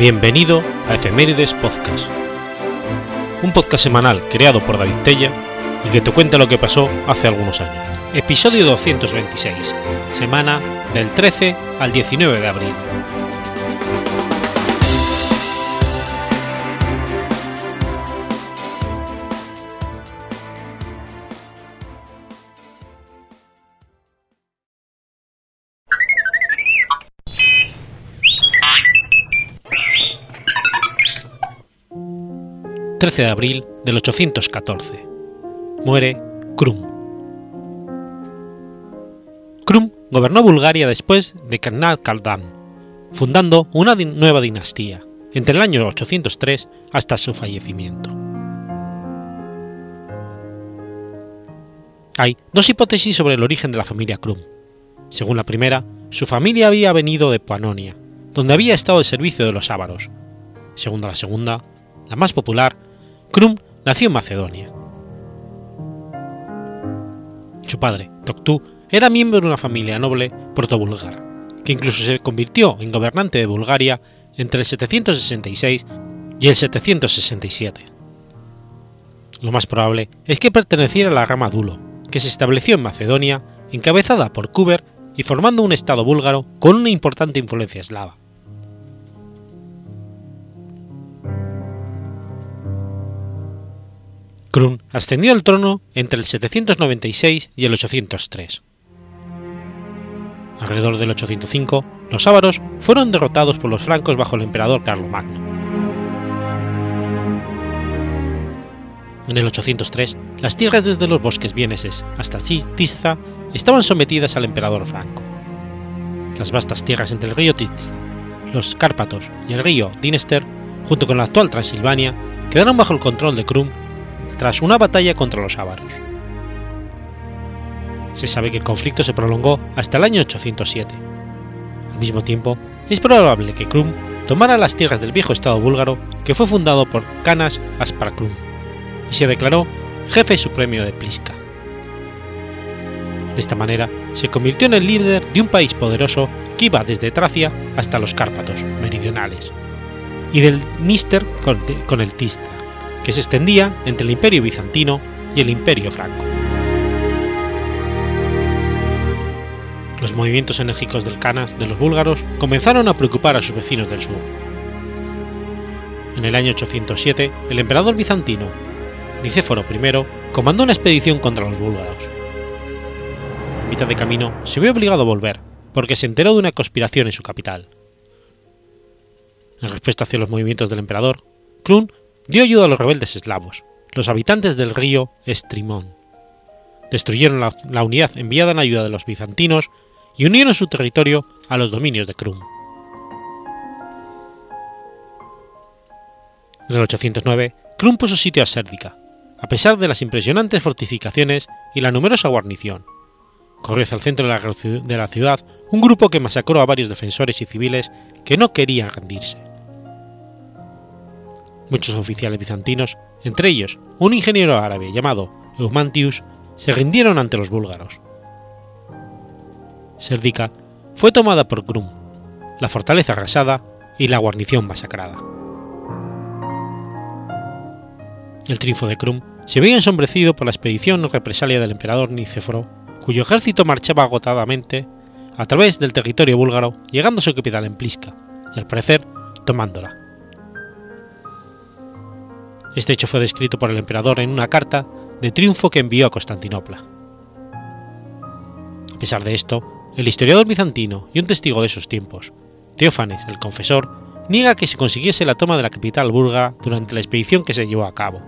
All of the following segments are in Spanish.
Bienvenido a Efemérides Podcast, un podcast semanal creado por David Tella y que te cuenta lo que pasó hace algunos años. Episodio 226, semana del 13 al 19 de abril. 13 de abril del 814. Muere Krum. Krum gobernó Bulgaria después de Karnal Kaldan, fundando una nueva dinastía, entre el año 803 hasta su fallecimiento. Hay dos hipótesis sobre el origen de la familia Krum. Según la primera, su familia había venido de Panonia, donde había estado al servicio de los ávaros. Según la segunda, la más popular, Krum nació en Macedonia. Su padre, Toktu, era miembro de una familia noble protobúlgara, que incluso se convirtió en gobernante de Bulgaria entre el 766 y el 767. Lo más probable es que perteneciera a la rama Dulo, que se estableció en Macedonia, encabezada por Kuber y formando un estado búlgaro con una importante influencia eslava. Krun ascendió al trono entre el 796 y el 803. Alrededor del 805, los ávaros fueron derrotados por los francos bajo el emperador Carlomagno. En el 803, las tierras desde los bosques vieneses hasta Tizza estaban sometidas al emperador franco. Las vastas tierras entre el río Tizza, los Cárpatos y el río Dinester, junto con la actual Transilvania, quedaron bajo el control de Krum tras una batalla contra los ávaros. Se sabe que el conflicto se prolongó hasta el año 807. Al mismo tiempo, es probable que Krum tomara las tierras del viejo estado búlgaro que fue fundado por Canas Asparakrum y se declaró jefe supremo de Pliska. De esta manera, se convirtió en el líder de un país poderoso que iba desde Tracia hasta los Cárpatos meridionales y del Níster con el Tista que se extendía entre el Imperio bizantino y el Imperio franco. Los movimientos enérgicos del Canas de los búlgaros comenzaron a preocupar a sus vecinos del sur. En el año 807, el emperador bizantino, Nicéforo I, comandó una expedición contra los búlgaros. A mitad de camino, se vio obligado a volver, porque se enteró de una conspiración en su capital. En respuesta hacia los movimientos del emperador, Krun dio ayuda a los rebeldes eslavos, los habitantes del río Estrimón. Destruyeron la, unidad enviada en ayuda de los bizantinos y unieron su territorio a los dominios de Krum. En el 809, Krum puso sitio a Sérdica, a pesar de las impresionantes fortificaciones y la numerosa guarnición. Corrió hacia el centro de la, de la ciudad un grupo que masacró a varios defensores y civiles que no querían rendirse. Muchos oficiales bizantinos, entre ellos un ingeniero árabe llamado Eumantius, se rindieron ante los búlgaros. Serdica fue tomada por Krum, la fortaleza arrasada y la guarnición masacrada. El triunfo de Krum se veía ensombrecido por la expedición represalia del emperador Nicéforo, cuyo ejército marchaba agotadamente a través del territorio búlgaro, llegando a su capital en Pliska, y al parecer tomándola. Este hecho fue descrito por el emperador en una carta de triunfo que envió a Constantinopla. A pesar de esto, el historiador bizantino y un testigo de esos tiempos, Teófanes el Confesor, niega que se consiguiese la toma de la capital búlgara durante la expedición que se llevó a cabo.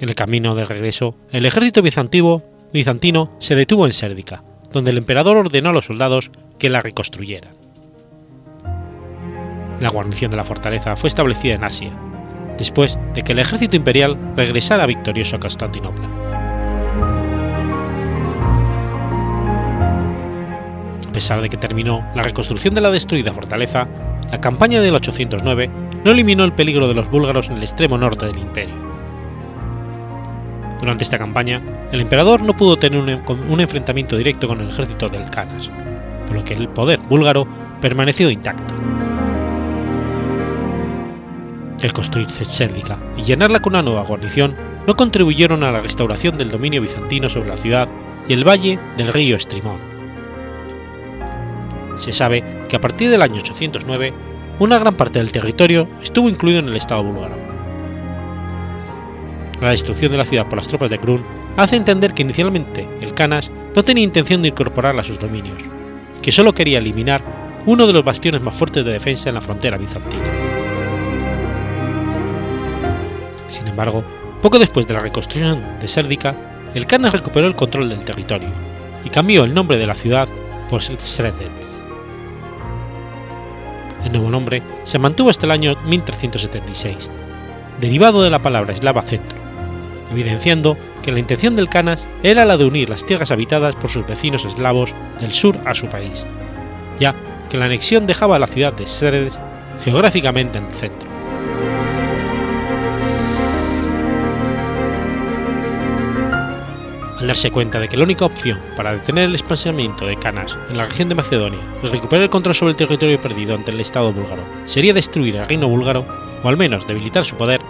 En el camino de regreso, el ejército bizantino, bizantino se detuvo en Sérdica, donde el emperador ordenó a los soldados que la reconstruyeran. La guarnición de la fortaleza fue establecida en Asia, después de que el ejército imperial regresara victorioso a Constantinopla. A pesar de que terminó la reconstrucción de la destruida fortaleza, la campaña del 809 no eliminó el peligro de los búlgaros en el extremo norte del imperio. Durante esta campaña, el emperador no pudo tener un, enfrentamiento directo con el ejército del Canas, por lo que el poder búlgaro permaneció intacto. El construir Sérdica y llenarla con una nueva guarnición no contribuyeron a la restauración del dominio bizantino sobre la ciudad y el valle del río Estrimón. Se sabe que a partir del año 809 una gran parte del territorio estuvo incluido en el Estado búlgaro. La destrucción de la ciudad por las tropas de Krun hace entender que inicialmente el Canas no tenía intención de incorporarla a sus dominios, que solo quería eliminar uno de los bastiones más fuertes de defensa en la frontera bizantina. Embargo, poco después de la reconstrucción de Sérdica, el Canas recuperó el control del territorio y cambió el nombre de la ciudad por Sredec. El nuevo nombre se mantuvo hasta el año 1376, derivado de la palabra eslava centro, evidenciando que la intención del Canas era la de unir las tierras habitadas por sus vecinos eslavos del sur a su país, ya que la anexión dejaba a la ciudad de Sredec geográficamente en el centro. Darse cuenta de que la única opción para detener el expansionamiento de Canas en la región de Macedonia y recuperar el control sobre el territorio perdido ante el Estado búlgaro sería destruir el reino búlgaro, o al menos debilitar su poder,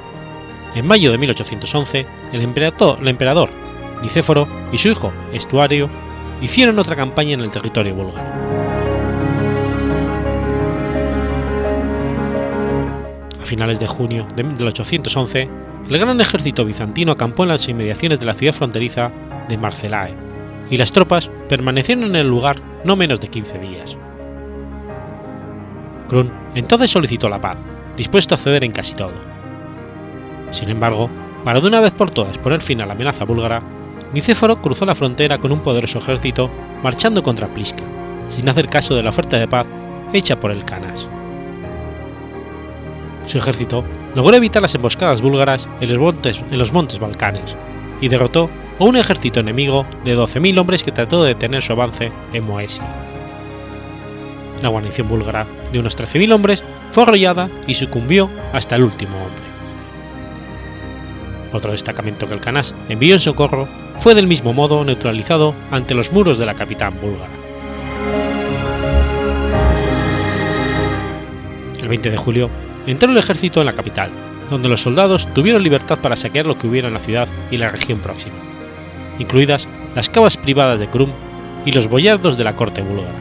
en mayo de 1811 el emperador, el Nicéforo y su hijo Estuario hicieron otra campaña en el territorio búlgaro. A finales de junio de 1811, el gran ejército bizantino acampó en las inmediaciones de la ciudad fronteriza de Marcelae, y las tropas permanecieron en el lugar no menos de 15 días. Krun entonces solicitó la paz, dispuesto a ceder en casi todo. Sin embargo, para de una vez por todas poner fin a la amenaza búlgara, Nicéforo cruzó la frontera con un poderoso ejército marchando contra Pliska, sin hacer caso de la oferta de paz hecha por el Canas. Su ejército logró evitar las emboscadas búlgaras en los montes, en los montes Balcanes y derrotó a un ejército enemigo de 12.000 hombres que trató de detener su avance en Moesia. La guarnición búlgara, de unos 13.000 hombres, fue arrollada y sucumbió hasta el último hombre. Otro destacamento que el Canas envió en socorro fue del mismo modo neutralizado ante los muros de la capital búlgara. El 20 de julio entró el ejército en la capital, donde los soldados tuvieron libertad para saquear lo que hubiera en la ciudad y la región próxima, incluidas las cavas privadas de Krum y los boyardos de la corte búlgara.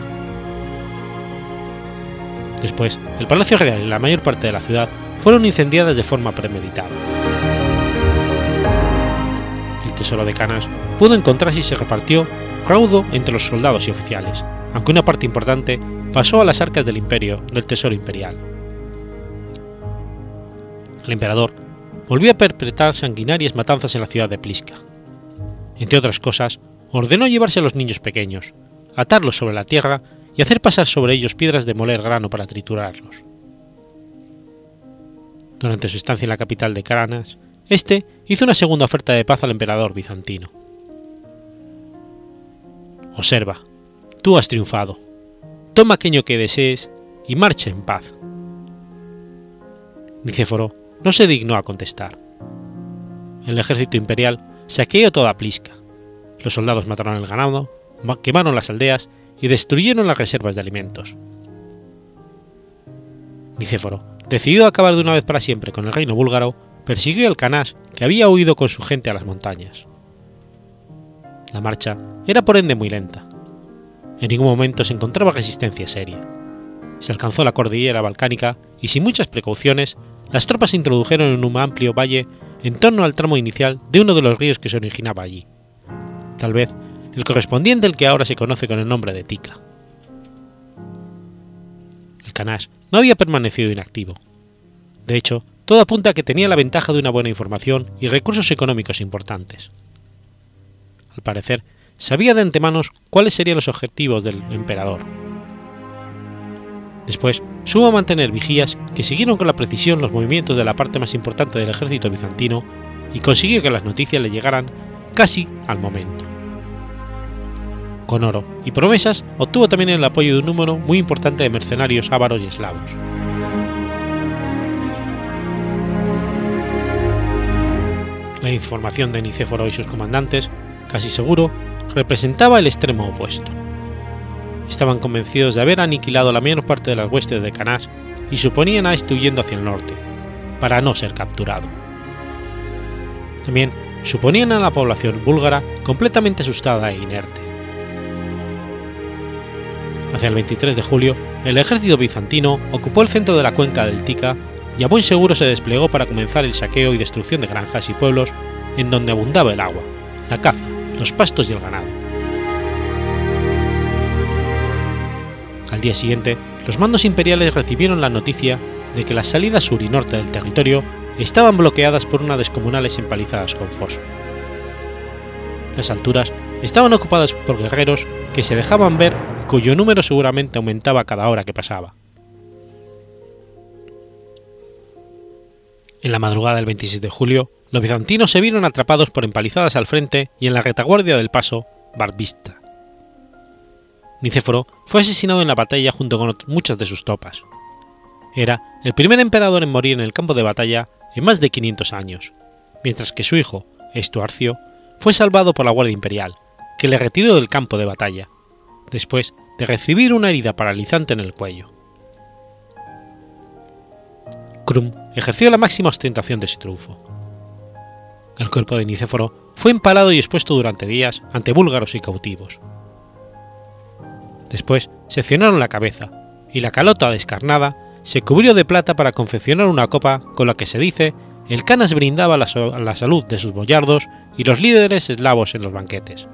Después, el Palacio Real y la mayor parte de la ciudad fueron incendiadas de forma premeditada. El tesoro de Canas pudo encontrarse y se repartió raudo entre los soldados y oficiales, aunque una parte importante pasó a las arcas del imperio del tesoro imperial. El emperador volvió a perpetrar sanguinarias matanzas en la ciudad de Pliska. Entre otras cosas, ordenó llevarse a los niños pequeños, atarlos sobre la tierra y hacer pasar sobre ellos piedras de moler grano para triturarlos. Durante su estancia en la capital de Caranas, este hizo una segunda oferta de paz al emperador bizantino. Observa, tú has triunfado. Toma aquello que desees y marcha en paz. Nicéforo no se dignó a contestar. El ejército imperial saqueó toda Pliska. Los soldados mataron el ganado, quemaron las aldeas y destruyeron las reservas de alimentos. Nicéforo, decidido a acabar de una vez para siempre con el reino búlgaro, persiguió al Canas, que había huido con su gente a las montañas. La marcha era por ende muy lenta. En ningún momento se encontraba resistencia seria. Se alcanzó la cordillera balcánica y sin muchas precauciones, las tropas se introdujeron en un amplio valle en torno al tramo inicial de uno de los ríos que se originaba allí, tal vez el correspondiente al que ahora se conoce con el nombre de Tika. El Canas no había permanecido inactivo. De hecho, todo apunta a que tenía la ventaja de una buena información y recursos económicos importantes. Al parecer, sabía de antemano cuáles serían los objetivos del emperador. Después, supo mantener vigías que siguieron con la precisión los movimientos de la parte más importante del ejército bizantino y consiguió que las noticias le llegaran casi al momento. Con oro y promesas obtuvo también el apoyo de un número muy importante de mercenarios ávaros y eslavos. La información de Nicéforo y sus comandantes, casi seguro, representaba el extremo opuesto. Estaban convencidos de haber aniquilado la mayor parte de las huestes de Canás y suponían a este huyendo hacia el norte, para no ser capturado. También suponían a la población búlgara completamente asustada e inerte. Hacia el 23 de julio, el ejército bizantino ocupó el centro de la cuenca del Tika y a buen seguro se desplegó para comenzar el saqueo y destrucción de granjas y pueblos en donde abundaba el agua, la caza, los pastos y el ganado. Día siguiente, los mandos imperiales recibieron la noticia de que las salidas sur y norte del territorio estaban bloqueadas por unas descomunales empalizadas con foso. Las alturas estaban ocupadas por guerreros que se dejaban ver y cuyo número seguramente aumentaba cada hora que pasaba. En la madrugada del 26 de julio, los bizantinos se vieron atrapados por empalizadas al frente y en la retaguardia del paso Barbista. Nicéforo fue asesinado en la batalla junto con muchas de sus tropas. Era el primer emperador en morir en el campo de batalla en más de 500 años, mientras que su hijo, Estuarcio, fue salvado por la Guardia Imperial, que le retiró del campo de batalla, después de recibir una herida paralizante en el cuello. Krum ejerció la máxima ostentación de su triunfo. El cuerpo de Nicéforo fue empalado y expuesto durante días ante búlgaros y cautivos. Después seccionaron la cabeza, y la calota descarnada se cubrió de plata para confeccionar una copa con la que se dice el Canas brindaba la, salud de sus boyardos y los líderes eslavos en los banquetes.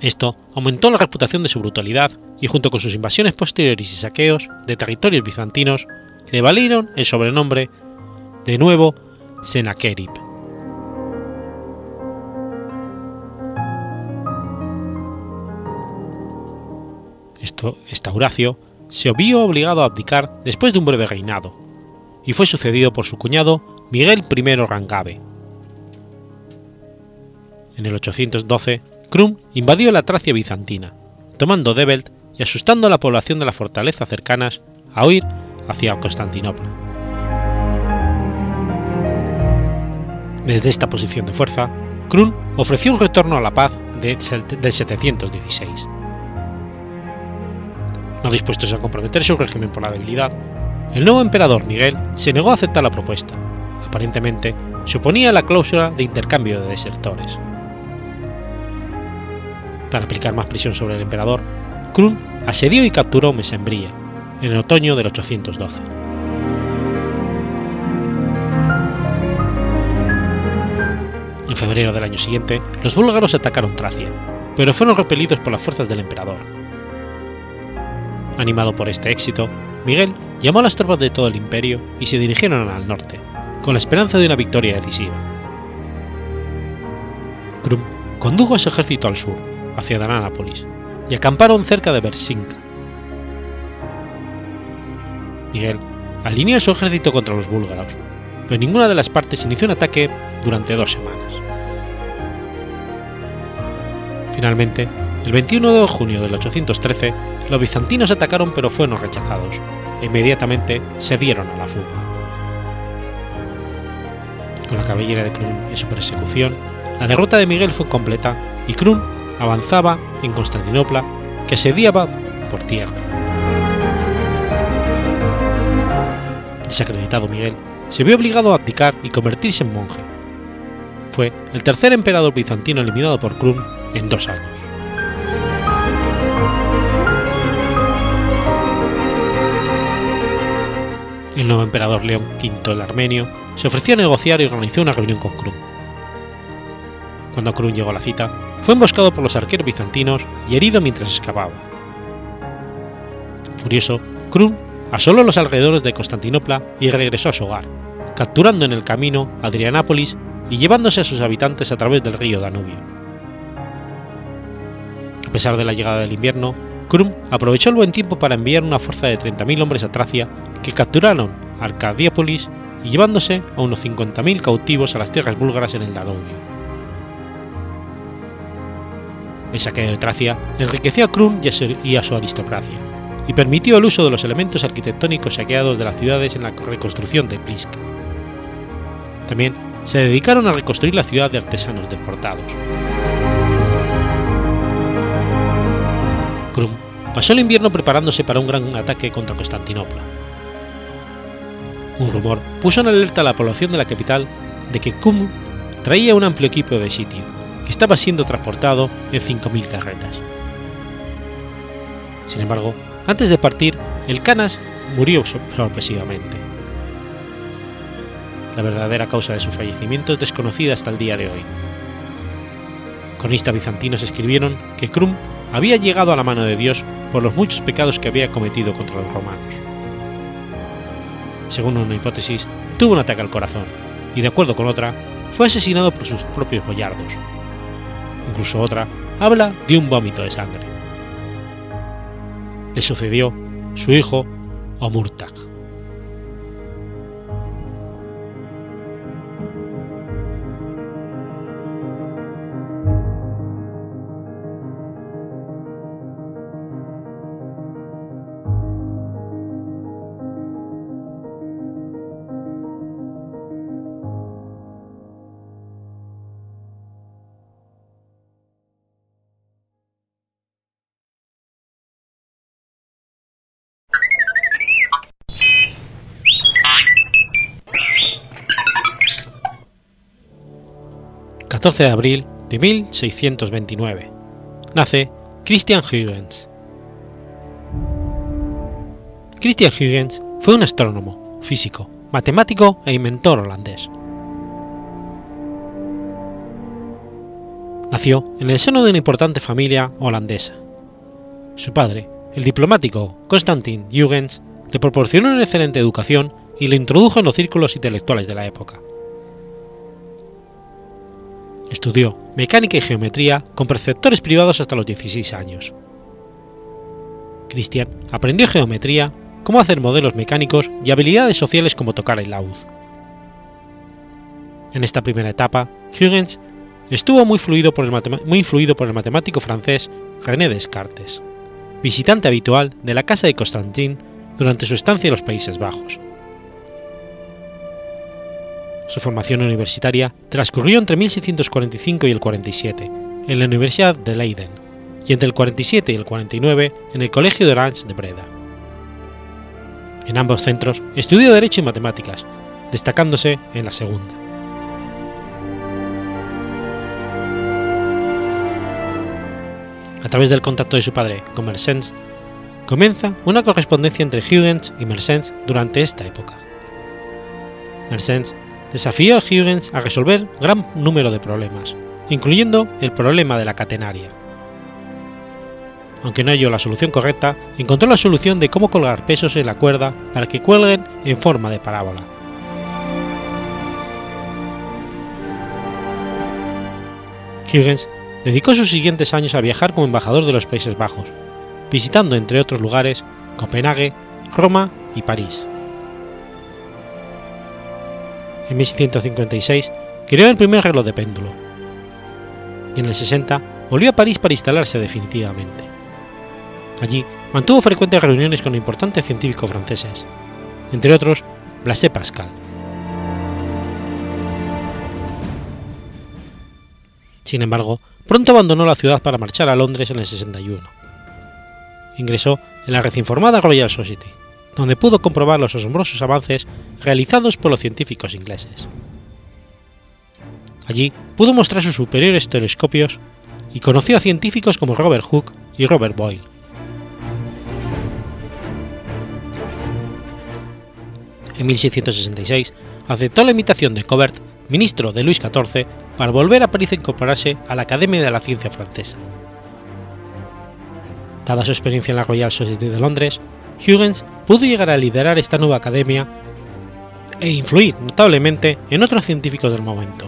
Esto aumentó la reputación de su brutalidad y junto con sus invasiones posteriores y saqueos de territorios bizantinos le valieron el sobrenombre de nuevo Senakerib. Esto, Estauracio se vio obligado a abdicar después de un breve reinado, y fue sucedido por su cuñado Miguel I Rangabe. En el 812, Krum invadió la Tracia bizantina, tomando Debelt y asustando a la población de la fortaleza cercanas a huir hacia Constantinopla. Desde esta posición de fuerza, Krum ofreció un retorno a la paz de, del 716 no dispuestos a comprometer su régimen por la debilidad, el nuevo emperador Miguel se negó a aceptar la propuesta. Aparentemente, se oponía a la cláusula de intercambio de desertores. Para aplicar más prisión sobre el emperador, Krum asedió y capturó Mesembría en el otoño del 812. En febrero del año siguiente, los búlgaros atacaron Tracia, pero fueron repelidos por las fuerzas del emperador, Animado por este éxito, Miguel llamó a las tropas de todo el imperio y se dirigieron al norte, con la esperanza de una victoria decisiva. Krum condujo a su ejército al sur, hacia Danápolis, y acamparon cerca de Bersinka. Miguel alineó su ejército contra los búlgaros, pero ninguna de las partes inició un ataque durante dos semanas. Finalmente, el 21 de junio del 813, los bizantinos atacaron pero fueron rechazados, e inmediatamente se dieron a la fuga. Con la caballería de Krum en su persecución, la derrota de Miguel fue completa y Krum avanzaba en Constantinopla, que asediaba por tierra. Desacreditado Miguel, se vio obligado a abdicar y convertirse en monje. Fue el tercer emperador bizantino eliminado por Krum en dos años. El nuevo emperador León V el Armenio se ofreció a negociar y organizó una reunión con Krum. Cuando Krum llegó a la cita, fue emboscado por los arqueros bizantinos y herido mientras escapaba. Furioso, Krum asoló los alrededores de Constantinopla y regresó a su hogar, capturando en el camino Adrianápolis y llevándose a sus habitantes a través del río Danubio. A pesar de la llegada del invierno, Krum aprovechó el buen tiempo para enviar una fuerza de 30.000 hombres a Tracia que capturaron Arcadiópolis y llevándose a unos 50.000 cautivos a las tierras búlgaras en el Danubio. El saqueo de Tracia enriqueció a Krum y a su aristocracia, y permitió el uso de los elementos arquitectónicos saqueados de las ciudades en la reconstrucción de Pliska. También se dedicaron a reconstruir la ciudad de artesanos deportados. Krum pasó el invierno preparándose para un gran ataque contra Constantinopla. Un rumor puso en alerta a la población de la capital de que Kum traía un amplio equipo de sitio, que estaba siendo transportado en 5.000 carretas. Sin embargo, antes de partir, el Canas murió sorpresivamente. La verdadera causa de su fallecimiento es desconocida hasta el día de hoy. Cronistas bizantinos escribieron que Krum había llegado a la mano de Dios por los muchos pecados que había cometido contra los romanos. Según una hipótesis, tuvo un ataque al corazón y, de acuerdo con otra, fue asesinado por sus propios boyardos. Incluso otra habla de un vómito de sangre. Le sucedió su hijo Omurtak. 14 de abril de 1629. Nace Christian Huygens. Christian Huygens fue un astrónomo, físico, matemático e inventor holandés. Nació en el seno de una importante familia holandesa. Su padre, el diplomático Constantin Huygens, le proporcionó una excelente educación y le introdujo en los círculos intelectuales de la época. Estudió mecánica y geometría con preceptores privados hasta los 16 años. Christian aprendió geometría, cómo hacer modelos mecánicos y habilidades sociales como tocar el laúd. En esta primera etapa, Huygens estuvo muy, muy influido por el matemático francés René Descartes, visitante habitual de la casa de Constantin durante su estancia en los Países Bajos. Su formación universitaria transcurrió entre 1645 y el 47 en la Universidad de Leiden y entre el 47 y el 49 en el Colegio de Orange de Breda. En ambos centros estudió Derecho y Matemáticas, destacándose en la segunda. A través del contacto de su padre con Mersens, comienza una correspondencia entre Huygens y Mersens durante esta época. Mersens desafió a Huygens a resolver gran número de problemas, incluyendo el problema de la catenaria. Aunque no halló la solución correcta, encontró la solución de cómo colgar pesos en la cuerda para que cuelguen en forma de parábola. Huygens dedicó sus siguientes años a viajar como embajador de los Países Bajos, visitando entre otros lugares Copenhague, Roma y París en 1656, creó el primer reloj de péndulo. Y en el 60 volvió a París para instalarse definitivamente. Allí mantuvo frecuentes reuniones con importantes científicos franceses, entre otros Blaise Pascal. Sin embargo, pronto abandonó la ciudad para marchar a Londres en el 61. Ingresó en la recién formada Royal Society, donde pudo comprobar los asombrosos avances realizados por los científicos ingleses. Allí pudo mostrar sus superiores telescopios y conoció a científicos como Robert Hooke y Robert Boyle. En 1666 aceptó la invitación de Cobert, ministro de Luis XIV, para volver a París a incorporarse a la Academia de la Ciencia Francesa. Dada su experiencia en la Royal Society de Londres, Huygens pudo llegar a liderar esta nueva academia e influir notablemente en otros científicos del momento,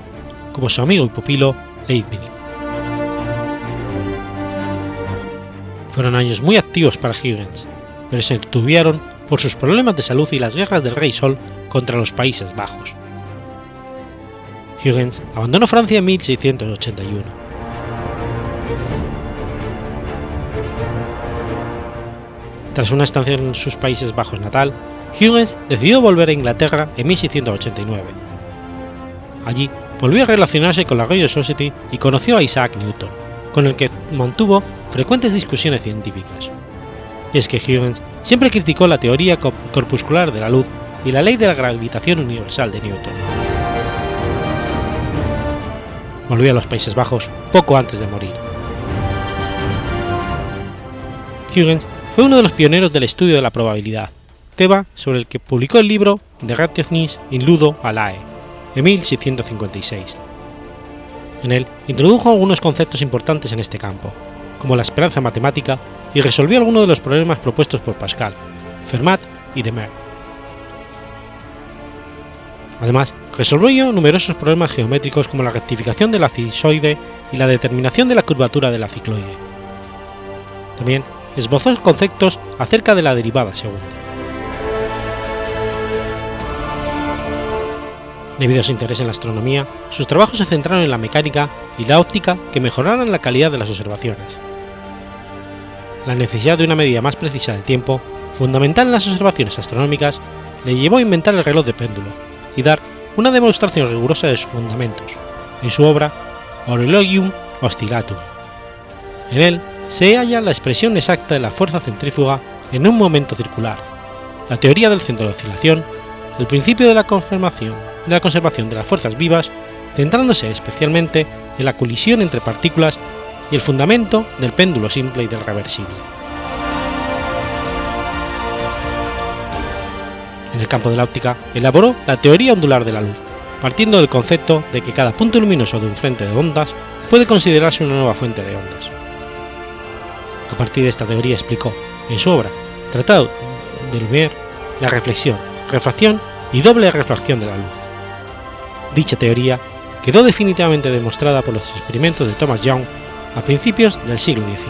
como su amigo y pupilo Leibniz. Fueron años muy activos para Huygens, pero se detuvieron por sus problemas de salud y las guerras del Rey Sol contra los Países Bajos. Huygens abandonó Francia en 1681 Tras una estancia en sus Países Bajos natal, Huygens decidió volver a Inglaterra en 1689. Allí volvió a relacionarse con la Royal Society y conoció a Isaac Newton, con el que mantuvo frecuentes discusiones científicas. Y es que Huygens siempre criticó la teoría corpuscular de la luz y la ley de la gravitación universal de Newton. Volvió a los Países Bajos poco antes de morir. Huygens fue uno de los pioneros del estudio de la probabilidad, tema sobre el que publicó el libro De Ratiochnis in Ludo Alae, en 1656. En él introdujo algunos conceptos importantes en este campo, como la esperanza matemática, y resolvió algunos de los problemas propuestos por Pascal, Fermat y Demer. Además, resolvió numerosos problemas geométricos como la rectificación de la cisoide y la determinación de la curvatura de la cicloide. También esbozó conceptos acerca de la derivada segunda. Debido a su interés en la astronomía, sus trabajos se centraron en la mecánica y la óptica que mejoraran la calidad de las observaciones. La necesidad de una medida más precisa del tiempo, fundamental en las observaciones astronómicas, le llevó a inventar el reloj de péndulo y dar una demostración rigurosa de sus fundamentos, en su obra Horologium Oscillatum. En él se halla la expresión exacta de la fuerza centrífuga en un momento circular, la teoría del centro de oscilación, el principio de la confirmación de la conservación de las fuerzas vivas, centrándose especialmente en la colisión entre partículas y el fundamento del péndulo simple y del reversible. En el campo de la óptica elaboró la teoría ondular de la luz, partiendo del concepto de que cada punto luminoso de un frente de ondas puede considerarse una nueva fuente de ondas. A partir de esta teoría explicó, en su obra Tratado de Lumière, la reflexión, refracción y doble refracción de la luz. Dicha teoría quedó definitivamente demostrada por los experimentos de Thomas Young a principios del siglo XIX.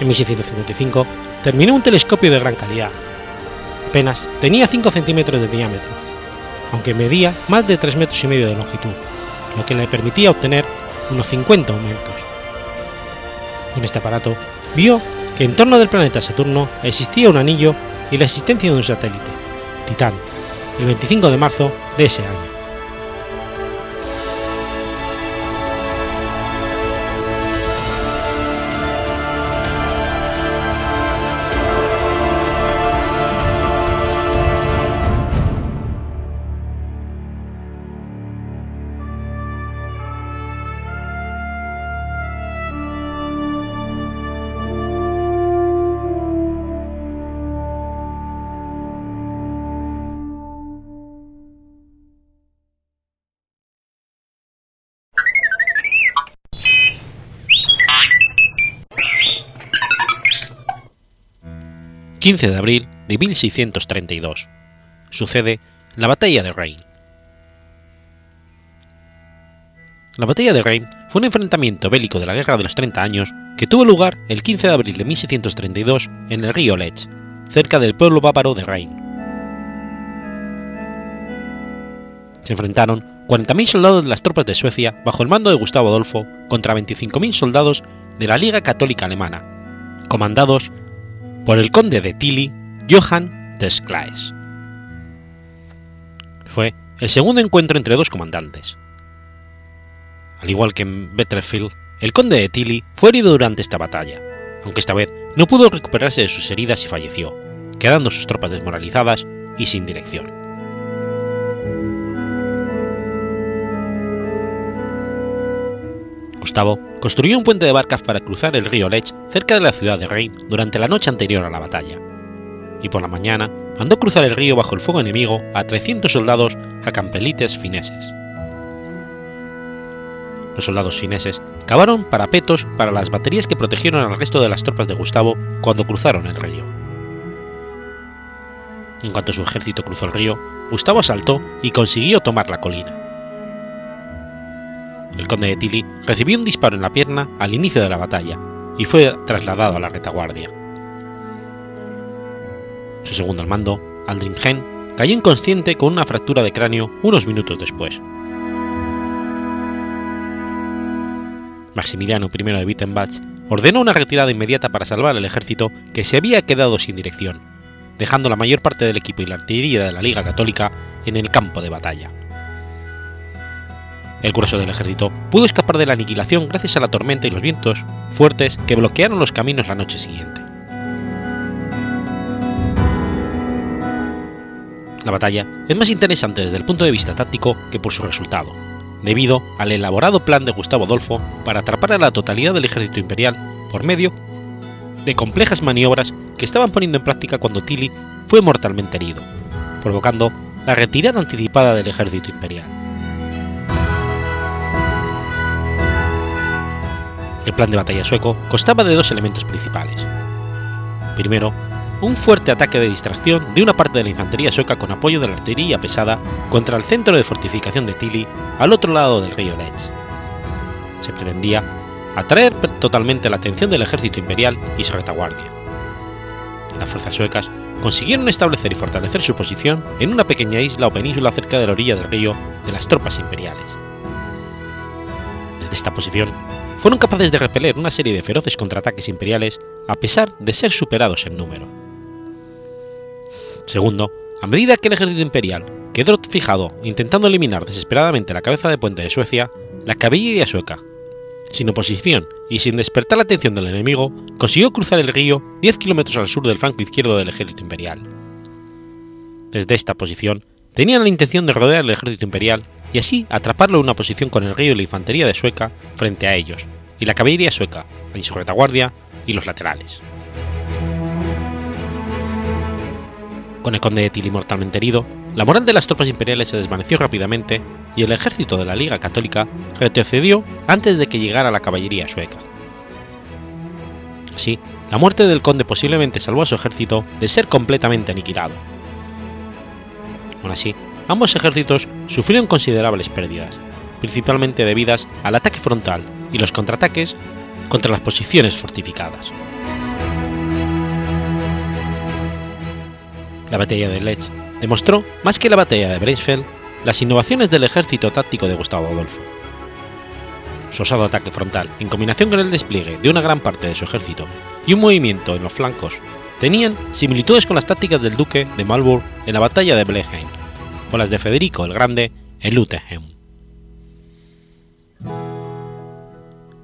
En 1655 terminó un telescopio de gran calidad. Apenas tenía 5 centímetros de diámetro, aunque medía más de 3 metros y medio de longitud, lo que le permitía obtener unos 50 aumentos. Con este aparato vio que en torno del planeta Saturno existía un anillo y la existencia de un satélite, Titán, el 25 de marzo de ese año. 15 de abril de 1632. Sucede la Batalla de Rein. La Batalla de Rein fue un enfrentamiento bélico de la Guerra de los 30 Años que tuvo lugar el 15 de abril de 1632 en el río Lech, cerca del pueblo bávaro de Rein. Se enfrentaron 40.000 soldados de las tropas de Suecia bajo el mando de Gustavo Adolfo contra 25.000 soldados de la Liga Católica Alemana, comandados por el conde de Tilly, Johann Desclaes. Fue el segundo encuentro entre dos comandantes. Al igual que en Betterfield, el conde de Tilly fue herido durante esta batalla, aunque esta vez no pudo recuperarse de sus heridas y falleció, quedando sus tropas desmoralizadas y sin dirección. Gustavo construyó un puente de barcas para cruzar el río Lech cerca de la ciudad de Rein durante la noche anterior a la batalla, y por la mañana mandó cruzar el río bajo el fuego enemigo a 300 soldados a campelites fineses. Los soldados fineses cavaron parapetos para las baterías que protegieron al resto de las tropas de Gustavo cuando cruzaron el río. En cuanto su ejército cruzó el río, Gustavo asaltó y consiguió tomar la colina el conde de Tilly recibió un disparo en la pierna al inicio de la batalla y fue trasladado a la retaguardia. Su segundo al mando, Aldringen, cayó inconsciente con una fractura de cráneo unos minutos después. Maximiliano I de Wittenbach ordenó una retirada inmediata para salvar al ejército que se había quedado sin dirección, dejando la mayor parte del equipo y la artillería de la Liga Católica en el campo de batalla. El grueso del ejército pudo escapar de la aniquilación gracias a la tormenta y los vientos fuertes que bloquearon los caminos la noche siguiente. La batalla es más interesante desde el punto de vista táctico que por su resultado, debido al elaborado plan de Gustavo Adolfo para atrapar a la totalidad del ejército imperial por medio de complejas maniobras que estaban poniendo en práctica cuando Tilly fue mortalmente herido, provocando la retirada anticipada del ejército imperial. El plan de batalla sueco constaba de dos elementos principales. Primero, un fuerte ataque de distracción de una parte de la infantería sueca con apoyo de la artillería pesada contra el centro de fortificación de Tilly al otro lado del río Lech. Se pretendía atraer totalmente la atención del ejército imperial y su retaguardia. Las fuerzas suecas consiguieron establecer y fortalecer su posición en una pequeña isla o península cerca de la orilla del río de las tropas imperiales. Desde esta posición, fueron capaces de repeler una serie de feroces contraataques imperiales a pesar de ser superados en número. Segundo, a medida que el ejército imperial quedó fijado intentando eliminar desesperadamente la cabeza de puente de Suecia, la caballería sueca, sin oposición y sin despertar la atención del enemigo, consiguió cruzar el río 10 kilómetros al sur del flanco izquierdo del ejército imperial. Desde esta posición, tenían la intención de rodear el ejército imperial y así atraparlo en una posición con el río y la infantería de Sueca frente a ellos, y la caballería sueca en su retaguardia y los laterales. Con el conde de Tilly mortalmente herido, la moral de las tropas imperiales se desvaneció rápidamente y el ejército de la Liga Católica retrocedió antes de que llegara la caballería sueca. Así, la muerte del conde posiblemente salvó a su ejército de ser completamente aniquilado. Aún así, ambos ejércitos sufrieron considerables pérdidas, principalmente debidas al ataque frontal y los contraataques contra las posiciones fortificadas. La batalla de Lech demostró, más que la batalla de Breisfeld, las innovaciones del ejército táctico de Gustavo Adolfo. Su osado ataque frontal, en combinación con el despliegue de una gran parte de su ejército y un movimiento en los flancos, tenían similitudes con las tácticas del duque de Marlborough en la batalla de Blenheim, las de Federico el Grande en Lutenheim.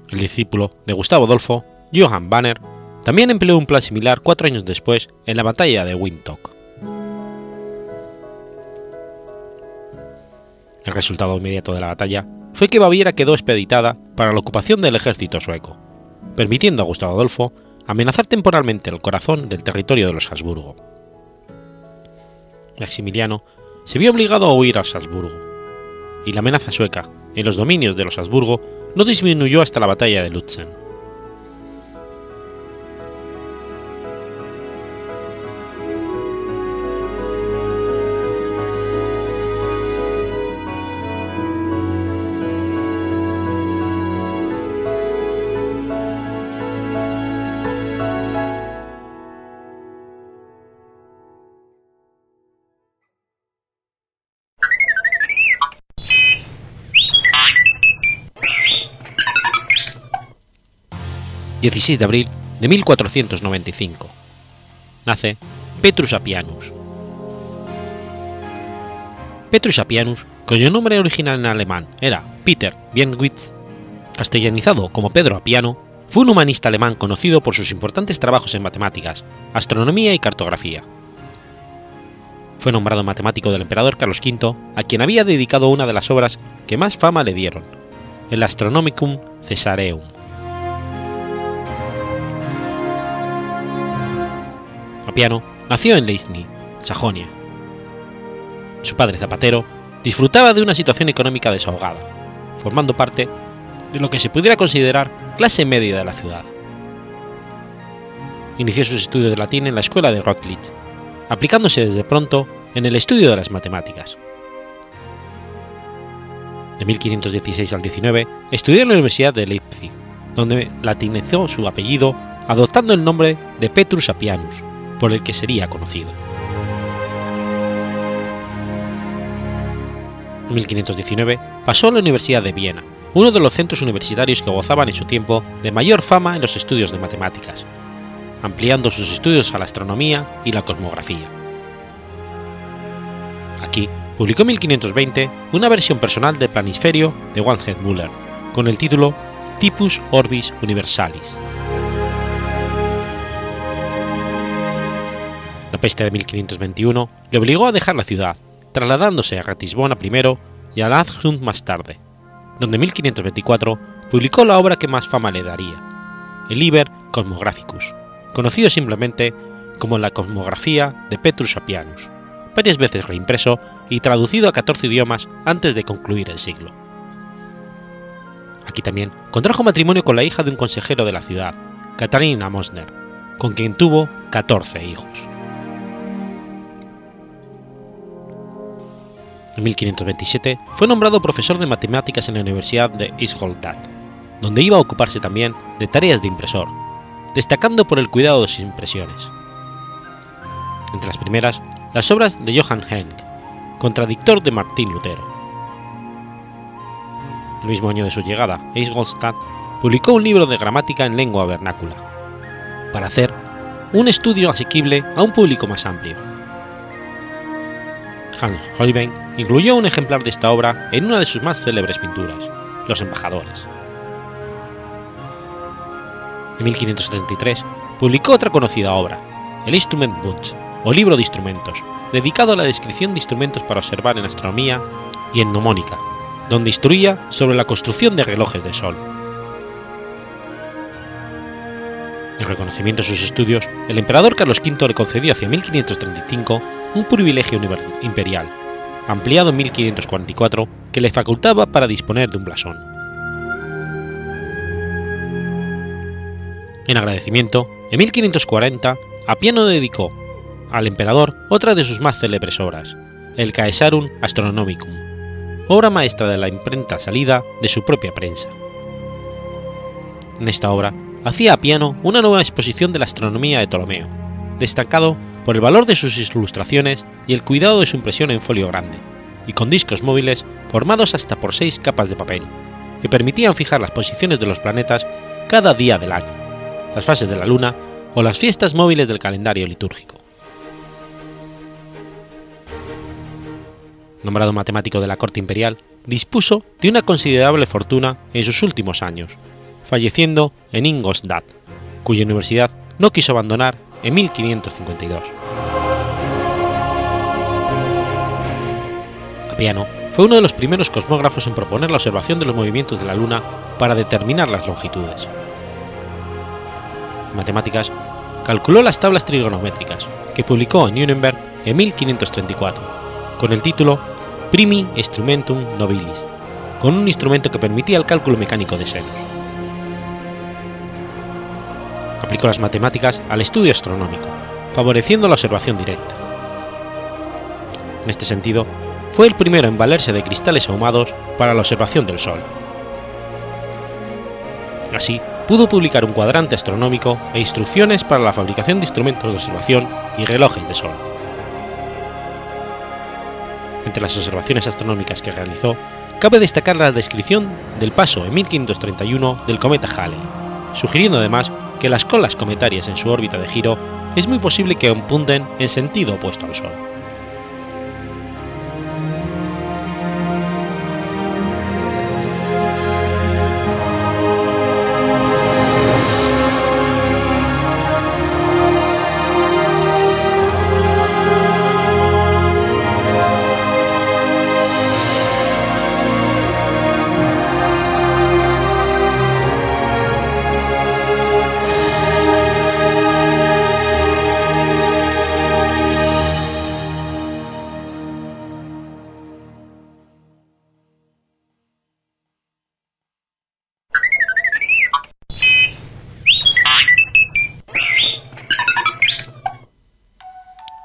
El discípulo de Gustavo Adolfo, Johann Banner, también empleó un plan similar cuatro años después en la batalla de Wintock. El resultado inmediato de la batalla fue que Baviera quedó expeditada para la ocupación del ejército sueco, permitiendo a Gustavo Adolfo amenazar temporalmente el corazón del territorio de los Habsburgo. Maximiliano se vio obligado a huir a Salzburgo, y la amenaza sueca en los dominios de los Habsburgo no disminuyó hasta la batalla de Lutzen. 16 de abril de 1495. Nace Petrus Apianus. Petrus Apianus, cuyo nombre original en alemán era Peter Bienwitz, castellanizado como Pedro Apiano, fue un humanista alemán conocido por sus importantes trabajos en matemáticas, astronomía y cartografía. Fue nombrado matemático del emperador Carlos V, a quien había dedicado una de las obras que más fama le dieron, el Astronomicum Caesareum. Nació en Leisny, Sajonia. Su padre zapatero disfrutaba de una situación económica desahogada, formando parte de lo que se pudiera considerar clase media de la ciudad. Inició sus estudios de latín en la escuela de Rothlitz, aplicándose desde pronto en el estudio de las matemáticas. De 1516 al 19 estudió en la Universidad de Leipzig, donde latinizó su apellido adoptando el nombre de Petrus Apianus, por el que sería conocido. En 1519 pasó a la Universidad de Viena, uno de los centros universitarios que gozaban en su tiempo de mayor fama en los estudios de matemáticas, ampliando sus estudios a la astronomía y la cosmografía. Aquí publicó en 1520 una versión personal del planisferio de Wilhelm Müller, con el título Typus Orbis Universalis. Peste de 1521 le obligó a dejar la ciudad, trasladándose a Ratisbona primero y a Landshut más tarde, donde en 1524 publicó la obra que más fama le daría, el Liber Cosmographicus, conocido simplemente como la Cosmografía de Petrus Apianus, varias veces reimpreso y traducido a 14 idiomas antes de concluir el siglo. Aquí también contrajo matrimonio con la hija de un consejero de la ciudad, Katarina Mosner, con quien tuvo 14 hijos. En 1527 fue nombrado profesor de matemáticas en la Universidad de Ingolstadt, donde iba a ocuparse también de tareas de impresor, destacando por el cuidado de sus impresiones. Entre las primeras, las obras de Johann Henk, contradictor de Martín Lutero. El mismo año de su llegada a publicó un libro de gramática en lengua vernácula, para hacer un estudio asequible a un público más amplio. Hans Holbein incluyó un ejemplar de esta obra en una de sus más célebres pinturas, Los Embajadores. En 1573 publicó otra conocida obra, el Instrumentbuch, o libro de instrumentos, dedicado a la descripción de instrumentos para observar en astronomía y en mnemónica, donde instruía sobre la construcción de relojes de sol. En reconocimiento a sus estudios, el emperador Carlos V le concedió hacia 1535 un privilegio imperial, ampliado en 1544, que le facultaba para disponer de un blasón. En agradecimiento, en 1540, Apiano dedicó al emperador otra de sus más célebres obras, el Caesarum Astronomicum, obra maestra de la imprenta salida de su propia prensa. En esta obra hacía a piano una nueva exposición de la astronomía de Ptolomeo, destacado por el valor de sus ilustraciones y el cuidado de su impresión en folio grande, y con discos móviles formados hasta por seis capas de papel, que permitían fijar las posiciones de los planetas cada día del año, las fases de la Luna o las fiestas móviles del calendario litúrgico. Nombrado matemático de la corte imperial, dispuso de una considerable fortuna en sus últimos años, falleciendo en Ingolstadt, cuya universidad no quiso abandonar en 1552. Apiano fue uno de los primeros cosmógrafos en proponer la observación de los movimientos de la Luna para determinar las longitudes. En matemáticas, calculó las tablas trigonométricas, que publicó en Nuremberg en 1534, con el título Primi Instrumentum Nobilis, con un instrumento que permitía el cálculo mecánico de senos. Aplicó las matemáticas al estudio astronómico, favoreciendo la observación directa. En este sentido, fue el primero en valerse de cristales ahumados para la observación del Sol. Así, pudo publicar un cuadrante astronómico e instrucciones para la fabricación de instrumentos de observación y relojes de sol. Entre las observaciones astronómicas que realizó, cabe destacar la descripción del paso en 1531 del cometa Halley, sugiriendo además que las colas cometarias en su órbita de giro es muy posible que apunten en sentido opuesto al Sol.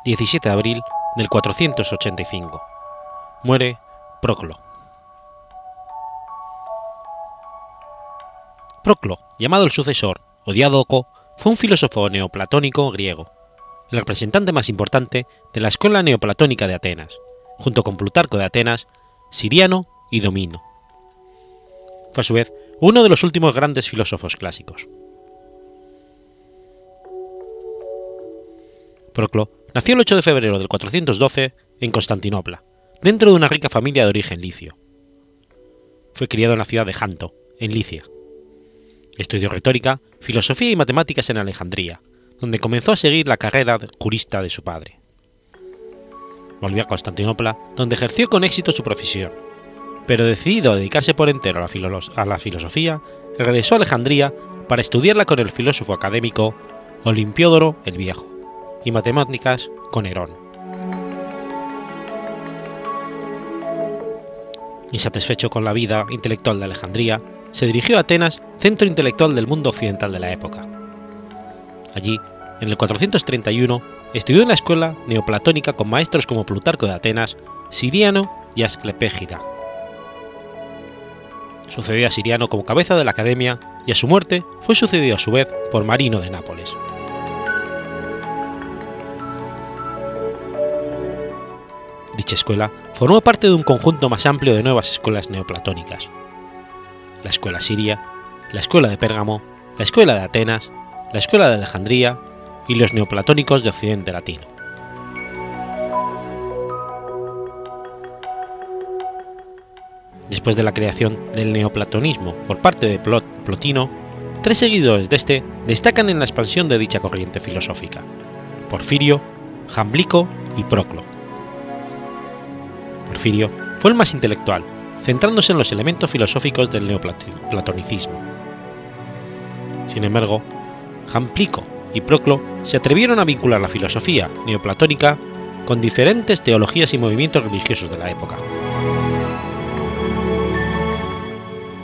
17 de abril del 485. Muere Proclo. Proclo, llamado el sucesor o Diádoco, fue un filósofo neoplatónico griego, el representante más importante de la escuela neoplatónica de Atenas, junto con Plutarco de Atenas, Siriano y Domino. Fue a su vez uno de los últimos grandes filósofos clásicos. Proclo Nació el 8 de febrero del 412 en Constantinopla, dentro de una rica familia de origen licio. Fue criado en la ciudad de Janto, en Licia. Estudió retórica, filosofía y matemáticas en Alejandría, donde comenzó a seguir la carrera jurista de su padre. Volvió a Constantinopla, donde ejerció con éxito su profesión, pero decidido a dedicarse por entero a la, filosofía, regresó a Alejandría para estudiarla con el filósofo académico Olimpiódoro el Viejo y matemáticas con Herón. Insatisfecho con la vida intelectual de Alejandría, se dirigió a Atenas, centro intelectual del mundo occidental de la época. Allí, en el 431, estudió en la escuela neoplatónica con maestros como Plutarco de Atenas, Siriano y Asclepégida. Sucedió a Siriano como cabeza de la academia y a su muerte fue sucedido a su vez por Marino de Nápoles. Dicha escuela formó parte de un conjunto más amplio de nuevas escuelas neoplatónicas. La escuela siria, la escuela de Pérgamo, la escuela de Atenas, la escuela de Alejandría y los neoplatónicos de Occidente Latino. Después de la creación del neoplatonismo por parte de Plotino, tres seguidores de este destacan en la expansión de dicha corriente filosófica: Porfirio, Jamblico y Proclo. Porfirio fue el más intelectual, centrándose en los elementos filosóficos del neoplatonicismo. Sin embargo, Jamblico y Proclo se atrevieron a vincular la filosofía neoplatónica con diferentes teologías y movimientos religiosos de la época.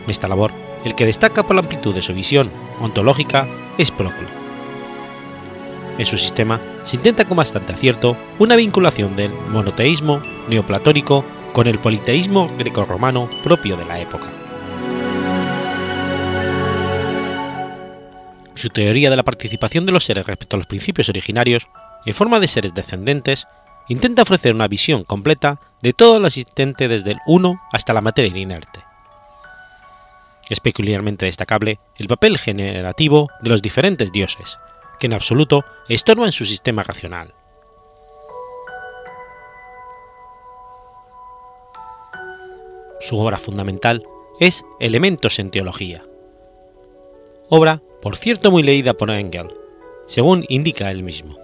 En esta labor, el que destaca por la amplitud de su visión ontológica es Proclo. En su sistema se intenta con bastante acierto una vinculación del monoteísmo neoplatónico con el politeísmo grecorromano propio de la época. Su teoría de la participación de los seres respecto a los principios originarios, en forma de seres descendentes, intenta ofrecer una visión completa de todo lo existente desde el uno hasta la materia inerte. Es peculiarmente destacable el papel generativo de los diferentes dioses, que en absoluto estorban su sistema racional. Su obra fundamental es Elementos en Teología, obra por cierto muy leída por Engel, según indica él mismo.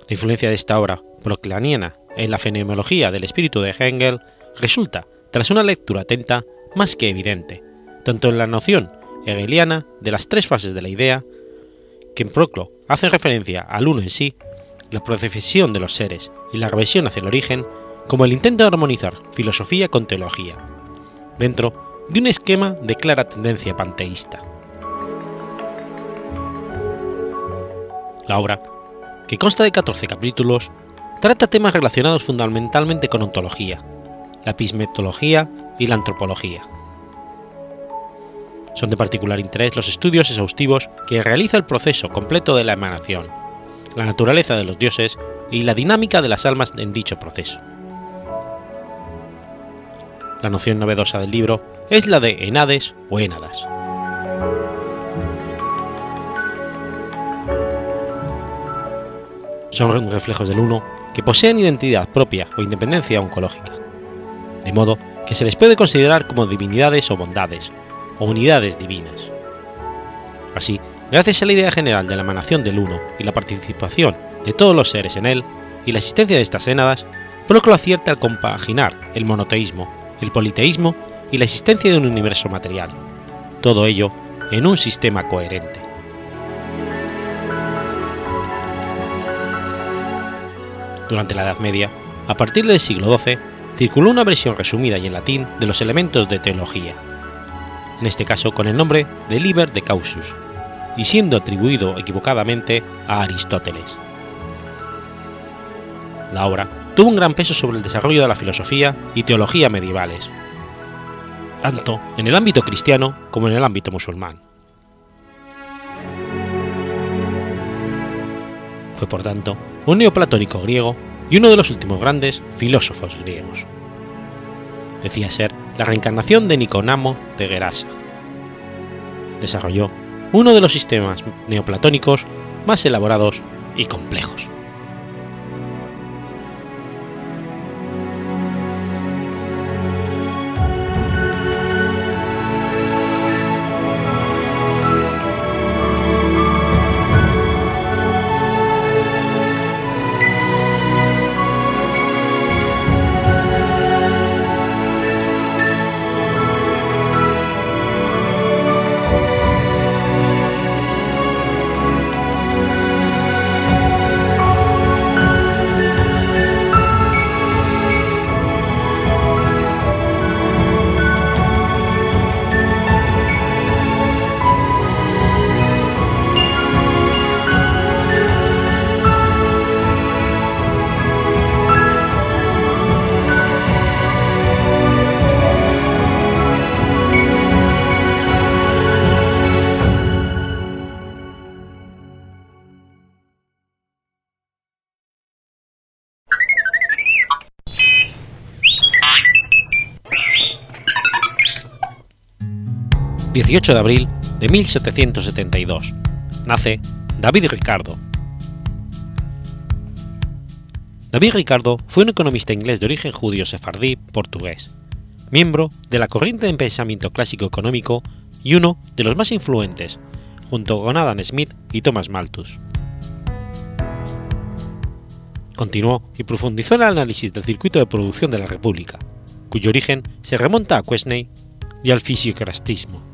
La influencia de esta obra proclaniana en la fenomenología del espíritu de Hegel resulta, tras una lectura atenta, más que evidente, tanto en la noción hegeliana de las tres fases de la idea, que en Proclo hace referencia al uno en sí, la procesión de los seres y la reversión hacia el origen, como el intento de armonizar filosofía con teología, dentro de un esquema de clara tendencia panteísta. La obra, que consta de 14 capítulos, trata temas relacionados fundamentalmente con ontología, la epismetología y la antropología. Son de particular interés los estudios exhaustivos que realiza el proceso completo de la emanación, la naturaleza de los dioses y la dinámica de las almas en dicho proceso. La noción novedosa del libro es la de enades o énadas. son reflejos del uno que poseen identidad propia o independencia oncológica, de modo que se les puede considerar como divinidades o bondades, o unidades divinas. Así, gracias a la idea general de la emanación del uno y la participación de todos los seres en él, y la existencia de estas énadas, Proclo acierta al compaginar el monoteísmo, el politeísmo y la existencia de un universo material, todo ello en un sistema coherente. durante la Edad Media, a partir del siglo XII, circuló una versión resumida y en latín de los elementos de teología, en este caso con el nombre de Liber de Causus, y siendo atribuido equivocadamente a Aristóteles. La obra tuvo un gran peso sobre el desarrollo de la filosofía y teología medievales, tanto en el ámbito cristiano como en el ámbito musulmán. Fue por tanto un neoplatónico griego y uno de los últimos grandes filósofos griegos. Decía ser la reencarnación de Niconamo de Gerasa. Desarrolló uno de los sistemas neoplatónicos más elaborados y complejos. 18 de abril de 1772. Nace David Ricardo. David Ricardo fue un economista inglés de origen judío sefardí portugués, miembro de la corriente de pensamiento clásico económico y uno de los más influentes, junto con Adam Smith y Thomas Malthus. Continuó y profundizó en el análisis del circuito de producción de la República, cuyo origen se remonta a Quesney y al fisiocrastismo.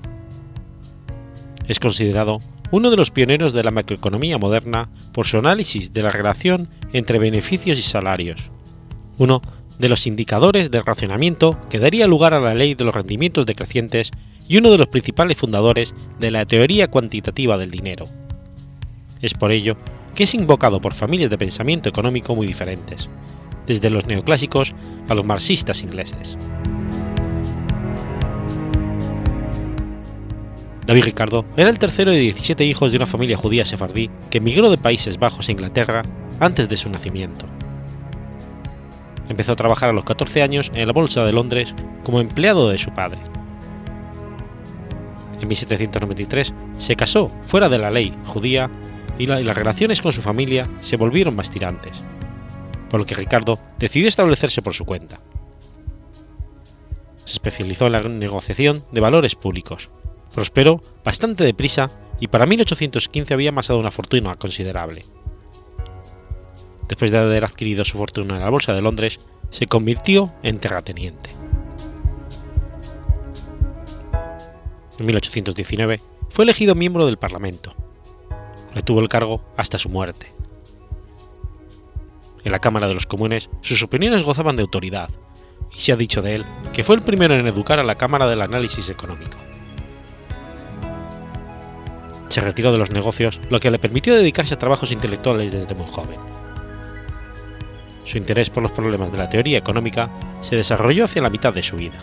Es considerado uno de los pioneros de la macroeconomía moderna por su análisis de la relación entre beneficios y salarios, uno de los indicadores de racionamiento que daría lugar a la ley de los rendimientos decrecientes y uno de los principales fundadores de la teoría cuantitativa del dinero. Es por ello que es invocado por familias de pensamiento económico muy diferentes, desde los neoclásicos a los marxistas ingleses. David Ricardo era el tercero de 17 hijos de una familia judía sefardí que emigró de Países Bajos a Inglaterra antes de su nacimiento. Empezó a trabajar a los 14 años en la Bolsa de Londres como empleado de su padre. En 1793 se casó fuera de la ley judía y, las relaciones con su familia se volvieron más tirantes, por lo que Ricardo decidió establecerse por su cuenta. Se especializó en la negociación de valores públicos, prosperó bastante deprisa y para 1815 había amasado una fortuna considerable. Después de haber adquirido su fortuna en la Bolsa de Londres, se convirtió en terrateniente. En 1819 fue elegido miembro del Parlamento. Retuvo el cargo hasta su muerte. En la Cámara de los Comunes sus opiniones gozaban de autoridad, y se ha dicho de él que fue el primero en educar a la Cámara del Análisis Económico se retiró de los negocios, lo que le permitió dedicarse a trabajos intelectuales desde muy joven. Su interés por los problemas de la teoría económica se desarrolló hacia la mitad de su vida.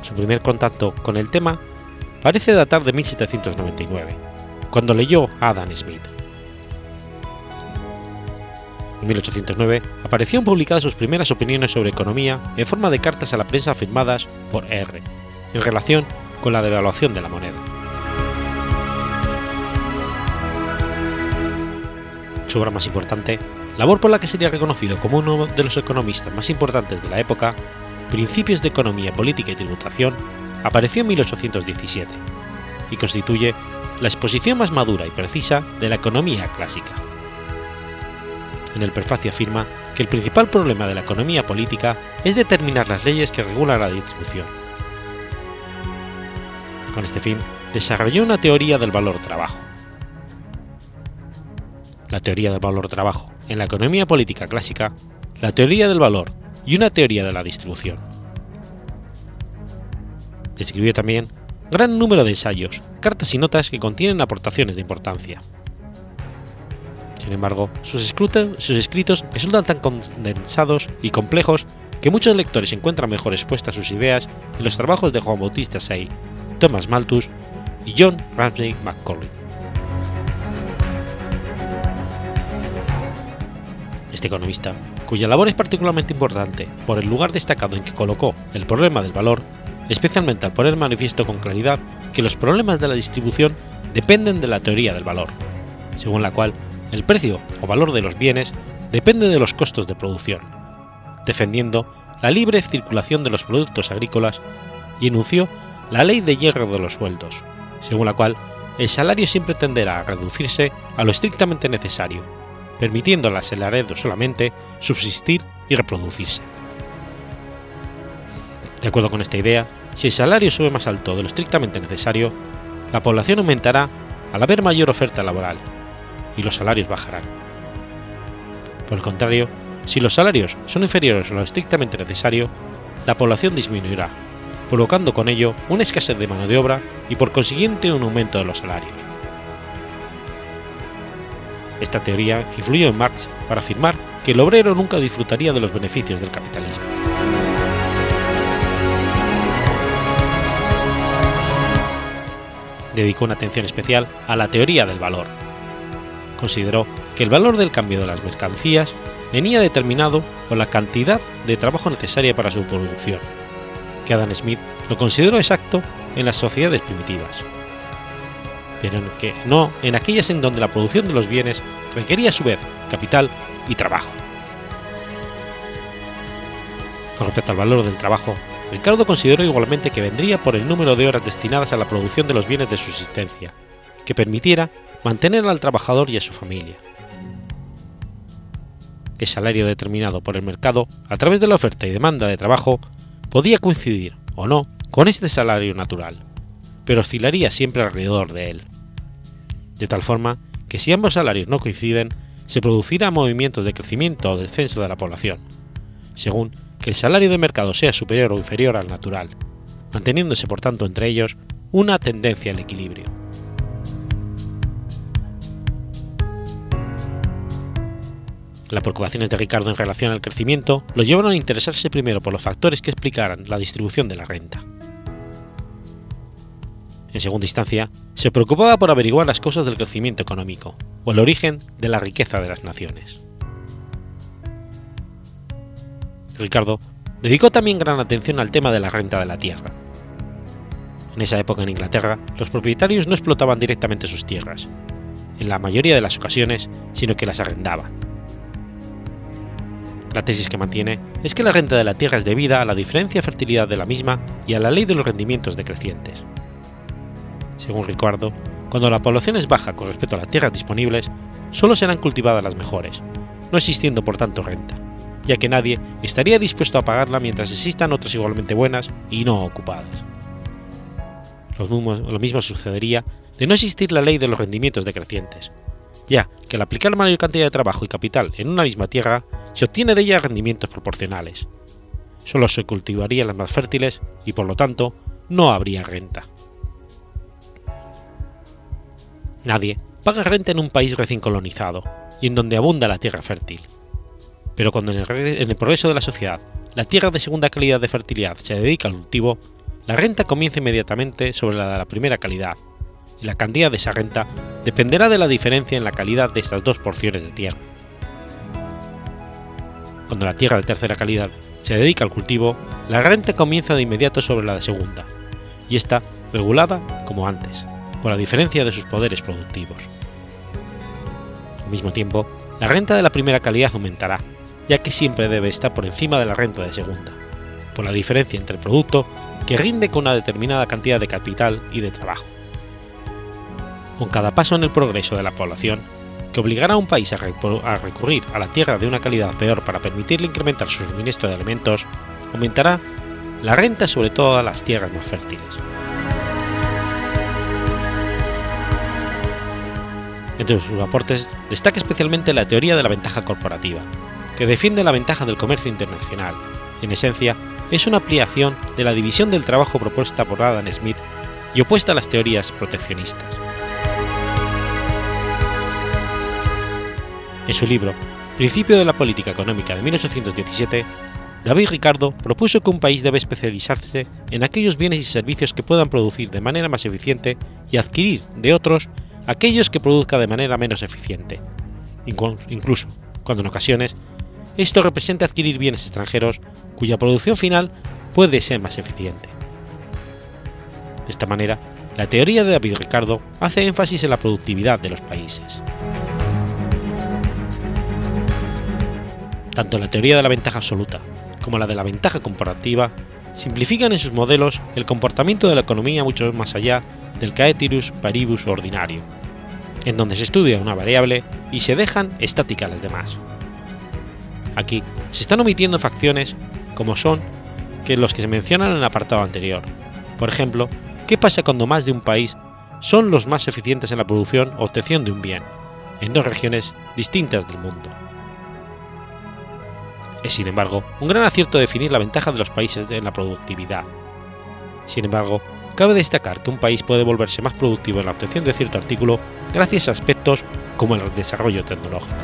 Su primer contacto con el tema parece datar de 1799, cuando leyó a Adam Smith. En 1809 aparecieron publicadas sus primeras opiniones sobre economía en forma de cartas a la prensa firmadas por R, en relación con la devaluación de la moneda. Su obra más importante, labor por la que sería reconocido como uno de los economistas más importantes de la época, Principios de Economía, Política y Tributación, apareció en 1817 y constituye la exposición más madura y precisa de la economía clásica. En el prefacio afirma que el principal problema de la economía política es determinar las leyes que regulan la distribución. Con este fin, desarrolló una teoría del valor trabajo, la teoría del valor trabajo, en la economía política clásica, la teoría del valor y una teoría de la distribución. Escribió también gran número de ensayos, cartas y notas que contienen aportaciones de importancia. Sin embargo, sus, escritos resultan tan condensados y complejos que muchos lectores encuentran mejor expuestas sus ideas en los trabajos de Juan Bautista Say, Thomas Malthus y John Ramsay McCollum. Este economista, cuya labor es particularmente importante por el lugar destacado en que colocó el problema del valor, especialmente al poner manifiesto con claridad que los problemas de la distribución dependen de la teoría del valor, según la cual el precio o valor de los bienes depende de los costos de producción, defendiendo la libre circulación de los productos agrícolas y enunció la ley de hierro de los sueldos, según la cual el salario siempre tenderá a reducirse a lo estrictamente necesario permitiendo al asalariado solamente subsistir y reproducirse. De acuerdo con esta idea, si el salario sube más alto de lo estrictamente necesario, la población aumentará al haber mayor oferta laboral y los salarios bajarán. Por el contrario, si los salarios son inferiores a lo estrictamente necesario, la población disminuirá, provocando con ello una escasez de mano de obra y por consiguiente un aumento de los salarios. Esta teoría influyó en Marx para afirmar que el obrero nunca disfrutaría de los beneficios del capitalismo. Dedicó una atención especial a la teoría del valor. Consideró que el valor del cambio de las mercancías venía determinado por la cantidad de trabajo necesaria para su producción, que Adam Smith lo consideró exacto en las sociedades primitivas, pero en que no en aquellas en donde la producción de los bienes requería a su vez capital y trabajo. Con respecto al valor del trabajo, Ricardo consideró igualmente que vendría por el número de horas destinadas a la producción de los bienes de subsistencia, que permitiera mantener al trabajador y a su familia. El salario determinado por el mercado a través de la oferta y demanda de trabajo podía coincidir o no con este salario natural, pero oscilaría siempre alrededor de él. De tal forma que si ambos salarios no coinciden, se producirá movimientos de crecimiento o descenso de la población, según que el salario de mercado sea superior o inferior al natural, manteniéndose por tanto entre ellos una tendencia al equilibrio. Las preocupaciones de Ricardo en relación al crecimiento lo llevaron a interesarse primero por los factores que explicaran la distribución de la renta. En segunda instancia, se preocupaba por averiguar las causas del crecimiento económico o el origen de la riqueza de las naciones. Ricardo dedicó también gran atención al tema de la renta de la tierra. En esa época en Inglaterra, los propietarios no explotaban directamente sus tierras, en la mayoría de las ocasiones, sino que las arrendaban. La tesis que mantiene es que la renta de la tierra es debida a la diferencia de fertilidad de la misma y a la ley de los rendimientos decrecientes. Según Ricardo, cuando la población es baja con respecto a las tierras disponibles, solo serán cultivadas las mejores, no existiendo por tanto renta ya que nadie estaría dispuesto a pagarla mientras existan otras igualmente buenas y no ocupadas. Lo mismo, sucedería de no existir la ley de los rendimientos decrecientes, ya que al aplicar mayor cantidad de trabajo y capital en una misma tierra, se obtiene de ella rendimientos proporcionales. Solo se cultivarían las más fértiles y por lo tanto no habría renta. Nadie. Paga renta en un país recién colonizado y en donde abunda la tierra fértil. Pero cuando en el, progreso de la sociedad la tierra de segunda calidad de fertilidad se dedica al cultivo, la renta comienza inmediatamente sobre la de la primera calidad, y la cantidad de esa renta dependerá de la diferencia en la calidad de estas dos porciones de tierra. Cuando la tierra de tercera calidad se dedica al cultivo, la renta comienza de inmediato sobre la de segunda, y está regulada como antes, por la diferencia de sus poderes productivos. Al mismo tiempo, la renta de la primera calidad aumentará, ya que siempre debe estar por encima de la renta de segunda, por la diferencia entre el producto que rinde con una determinada cantidad de capital y de trabajo. Con cada paso en el progreso de la población, que obligará a un país a, recurrir a la tierra de una calidad peor para permitirle incrementar su suministro de alimentos, aumentará la renta sobre todas las tierras más fértiles. Entre sus aportes destaca especialmente la teoría de la ventaja corporativa, que defiende la ventaja del comercio internacional. En esencia, es una ampliación de la división del trabajo propuesta por Adam Smith y opuesta a las teorías proteccionistas. En su libro Principio de la Política Económica de 1817, David Ricardo propuso que un país debe especializarse en aquellos bienes y servicios que puedan producir de manera más eficiente y adquirir de otros aquellos que produzca de manera menos eficiente, incluso cuando en ocasiones esto representa adquirir bienes extranjeros cuya producción final puede ser más eficiente. De esta manera, la teoría de David Ricardo hace énfasis en la productividad de los países. Tanto la teoría de la ventaja absoluta como la de la ventaja comparativa simplifican en sus modelos el comportamiento de la economía mucho más allá del caetirus paribus ordinario, en donde se estudia una variable y se dejan estáticas las demás. Aquí se están omitiendo facciones como son que los que se mencionan en el apartado anterior. Por ejemplo, ¿qué pasa cuando más de un país son los más eficientes en la producción o obtención de un bien, en dos regiones distintas del mundo? Es, sin embargo, un gran acierto definir la ventaja de los países en la productividad. Sin embargo, cabe destacar que un país puede volverse más productivo en la obtención de cierto artículo gracias a aspectos como el desarrollo tecnológico.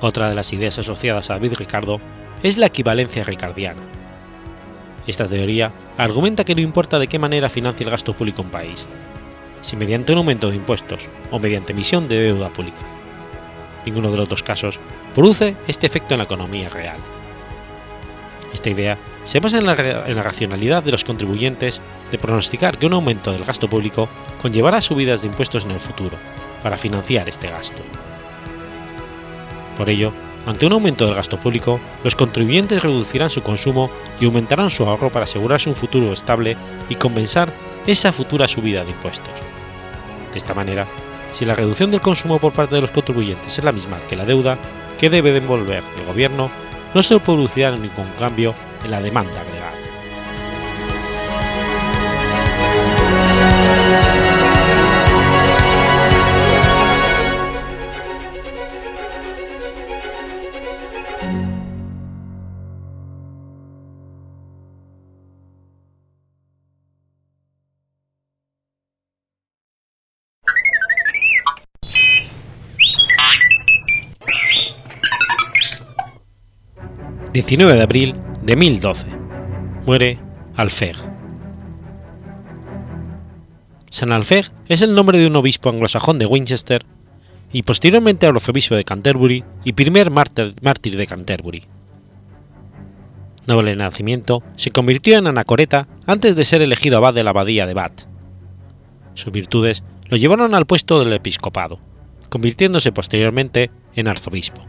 Otra de las ideas asociadas a David Ricardo es la equivalencia ricardiana. Esta teoría argumenta que no importa de qué manera financia el gasto público un país, si mediante un aumento de impuestos o mediante emisión de deuda pública. Ninguno de los dos casos produce este efecto en la economía real. Esta idea se basa en la, racionalidad de los contribuyentes de pronosticar que un aumento del gasto público conllevará subidas de impuestos en el futuro, para financiar este gasto. Por ello, ante un aumento del gasto público, los contribuyentes reducirán su consumo y aumentarán su ahorro para asegurarse un futuro estable y compensar esa futura subida de impuestos. De esta manera, si la reducción del consumo por parte de los contribuyentes es la misma que la deuda que debe devolver el gobierno, no se producirá ningún cambio en la demanda agregada. 19 de abril de 1012. Muere Alfeg. San Alfeg es el nombre de un obispo anglosajón de Winchester y posteriormente arzobispo de Canterbury y primer mártir, de Canterbury. Noble nacimiento, se convirtió en anacoreta antes de ser elegido abad de la abadía de Bath. Sus virtudes lo llevaron al puesto del episcopado, convirtiéndose posteriormente en arzobispo.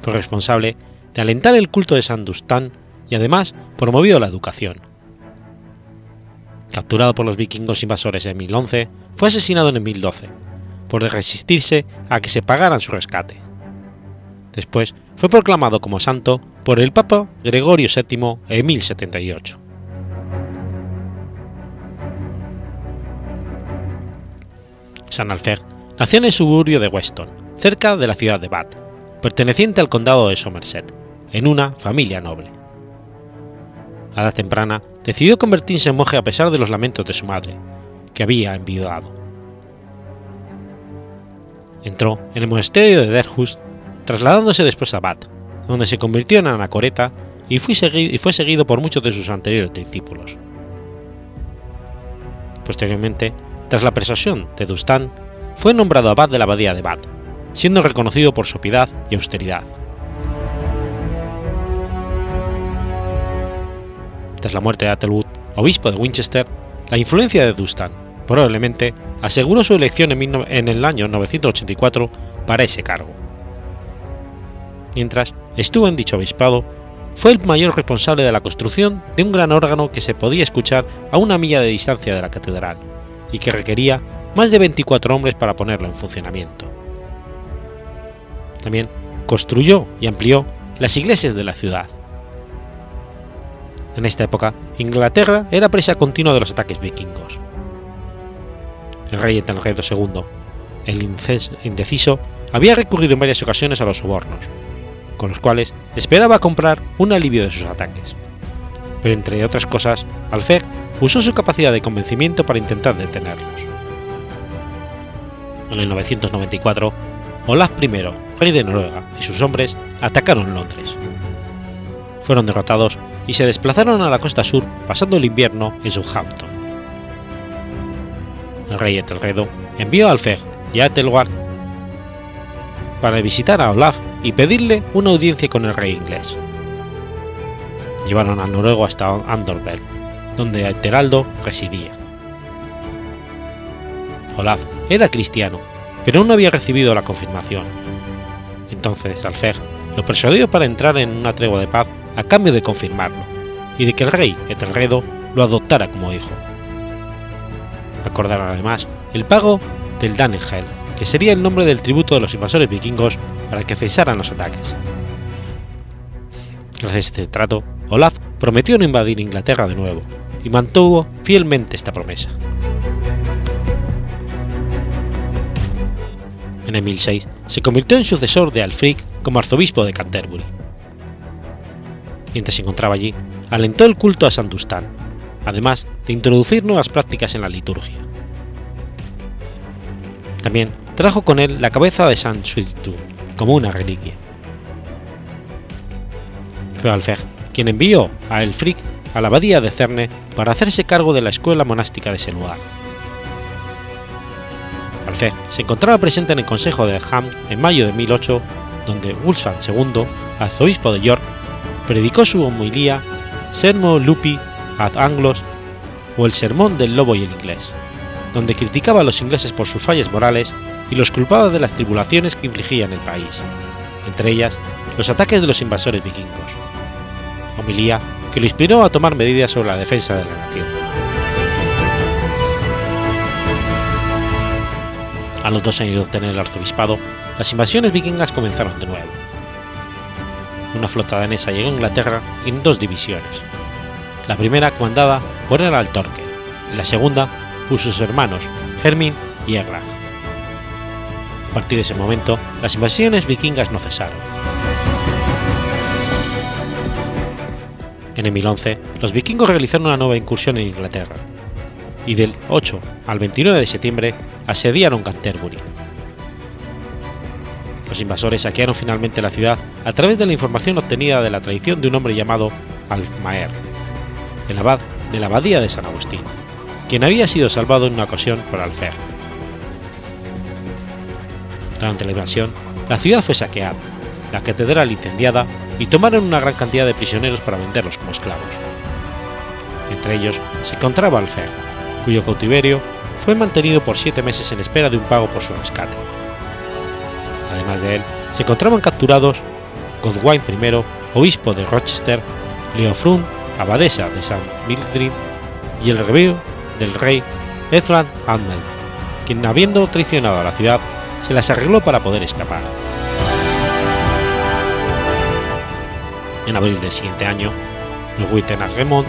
Fue responsable de alentar el culto de San Dustán y además promovió la educación. Capturado por los vikingos invasores en 1011, fue asesinado en 1012, por resistirse a que se pagaran su rescate. Después fue proclamado como santo por el Papa Gregorio VII en 1078. San Alfer nació en el suburbio de Weston, cerca de la ciudad de Bath, perteneciente al condado de Somerset, en una familia noble. A edad temprana decidió convertirse en monje a pesar de los lamentos de su madre, que había enviudado. Entró en el monasterio de Derhust, trasladándose después a Bath, donde se convirtió en anacoreta y fue, seguido, por muchos de sus anteriores discípulos. Posteriormente, tras la persuasión de Dustan, fue nombrado abad de la abadía de Bath, siendo reconocido por su piedad y austeridad. Tras la muerte de Athelwood, obispo de Winchester, la influencia de Dustan probablemente aseguró su elección en el año 984 para ese cargo. Mientras estuvo en dicho obispado, fue el mayor responsable de la construcción de un gran órgano que se podía escuchar a una milla de distancia de la catedral y que requería más de 24 hombres para ponerlo en funcionamiento. También construyó y amplió las iglesias de la ciudad, en esta época, Inglaterra era presa continua de los ataques vikingos. El rey Ethelred II, el indeciso, había recurrido en varias ocasiones a los sobornos, con los cuales esperaba comprar un alivio de sus ataques. Pero entre otras cosas, Alfer usó su capacidad de convencimiento para intentar detenerlos. En el 994, Olaf I, rey de Noruega, y sus hombres atacaron Londres. Fueron derrotados y se desplazaron a la costa sur pasando el invierno en Southampton. El rey Ethelredo envió a Alfeg y a Ethelward para visitar a Olaf y pedirle una audiencia con el rey inglés. Llevaron al noruego hasta Andorberg, donde Teraldo residía. Olaf era cristiano, pero no había recibido la confirmación. Entonces Alfeg lo persuadió para entrar en una tregua de paz a cambio de confirmarlo, y de que el rey Ethelredo lo adoptara como hijo. Acordaron además el pago del Danegel, que sería el nombre del tributo de los invasores vikingos para que cesaran los ataques. Gracias a este trato, Olaf prometió no invadir Inglaterra de nuevo, y mantuvo fielmente esta promesa. En el 1006 se convirtió en sucesor de Alfric como arzobispo de Canterbury mientras se encontraba allí, alentó el culto a San Dustán, además de introducir nuevas prácticas en la liturgia. También trajo con él la cabeza de San Suitu como una reliquia. Fue Alfeg quien envió a Elfric a la abadía de Cerne para hacerse cargo de la escuela monástica de ese lugar. Alfeg se encontraba presente en el Consejo de Ham en mayo de 1008, donde Wulfstan II, arzobispo de York, predicó su homilía Sermo Lupi ad Anglos o el Sermón del Lobo y el Inglés, donde criticaba a los ingleses por sus fallas morales y los culpaba de las tribulaciones que infligían el país, entre ellas los ataques de los invasores vikingos. Homilía que lo inspiró a tomar medidas sobre la defensa de la nación. A los dos años de obtener el arzobispado, las invasiones vikingas comenzaron de nuevo. Una flota danesa llegó a Inglaterra en dos divisiones. La primera comandada por Harald Torque y la segunda por sus hermanos Hermin y Eglag. A partir de ese momento, las invasiones vikingas no cesaron. En el 1011, los vikingos realizaron una nueva incursión en Inglaterra, y del 8 al 29 de septiembre asediaron Canterbury. Los invasores saquearon finalmente la ciudad a través de la información obtenida de la traición de un hombre llamado Alfmaer, el abad de la abadía de San Agustín, quien había sido salvado en una ocasión por Alfer. Durante la invasión, la ciudad fue saqueada, la catedral incendiada y tomaron una gran cantidad de prisioneros para venderlos como esclavos. Entre ellos se encontraba Alfer, cuyo cautiverio fue mantenido por siete meses en espera de un pago por su rescate. Además de él, se encontraban capturados Godwine I, obispo de Rochester, Leofrun, abadesa de San Mildred, y el reveo del rey Edfran Andel, quien habiendo traicionado a la ciudad, se las arregló para poder escapar. En abril del siguiente año, los Wittenhagemont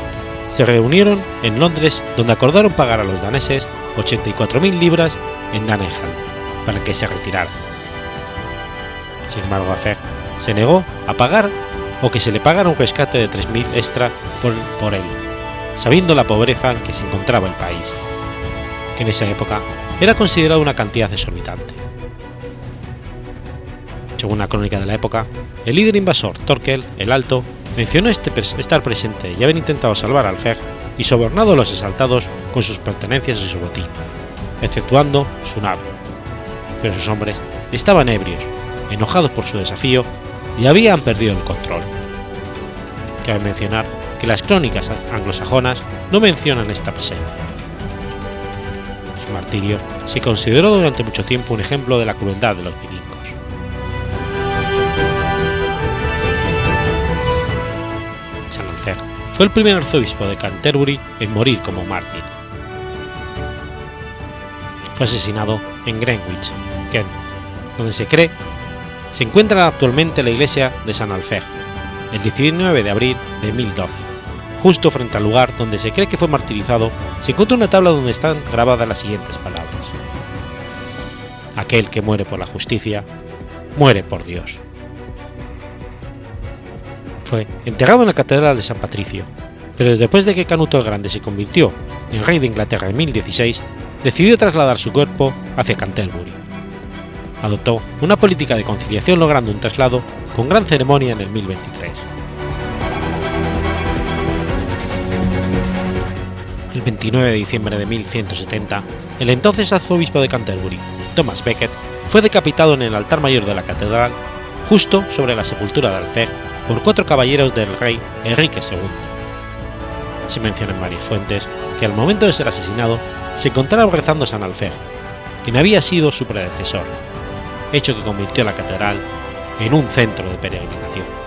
se reunieron en Londres donde acordaron pagar a los daneses 84.000 libras en Danehall para que se retiraran. Sin embargo, Afer se negó a pagar o que se le pagara un rescate de 3.000 extra por, él, sabiendo la pobreza en que se encontraba el país, que en esa época era considerado una cantidad exorbitante. Según la crónica de la época, el líder invasor Torkel el Alto mencionó este estar presente y haber intentado salvar al Fer y sobornado a los asaltados con sus pertenencias y su botín, exceptuando su nave. Pero sus hombres estaban ebrios, enojados por su desafío y habían perdido el control. Cabe mencionar que las crónicas anglosajonas no mencionan esta presencia. Su martirio se consideró durante mucho tiempo un ejemplo de la crueldad de los vikingos. San Alfer fue el primer arzobispo de Canterbury en morir como mártir. Fue asesinado en Greenwich, Kent, donde se cree se encuentra actualmente la iglesia de San Alfer, el 19 de abril de 1012. Justo frente al lugar donde se cree que fue martirizado, se encuentra una tabla donde están grabadas las siguientes palabras. Aquel que muere por la justicia, muere por Dios. Fue enterrado en la Catedral de San Patricio, pero después de que Canuto el Grande se convirtió en rey de Inglaterra en 1016, decidió trasladar su cuerpo hacia Canterbury. Adoptó una política de conciliación logrando un traslado con gran ceremonia en el 1023. El 29 de diciembre de 1170, el entonces arzobispo de Canterbury, Thomas Becket, fue decapitado en el altar mayor de la catedral, justo sobre la sepultura de Alfer, por cuatro caballeros del rey Enrique II. Se menciona en varias fuentes que al momento de ser asesinado se encontraba rezando San Alfer, quien había sido su predecesor, hecho que convirtió la catedral en un centro de peregrinación.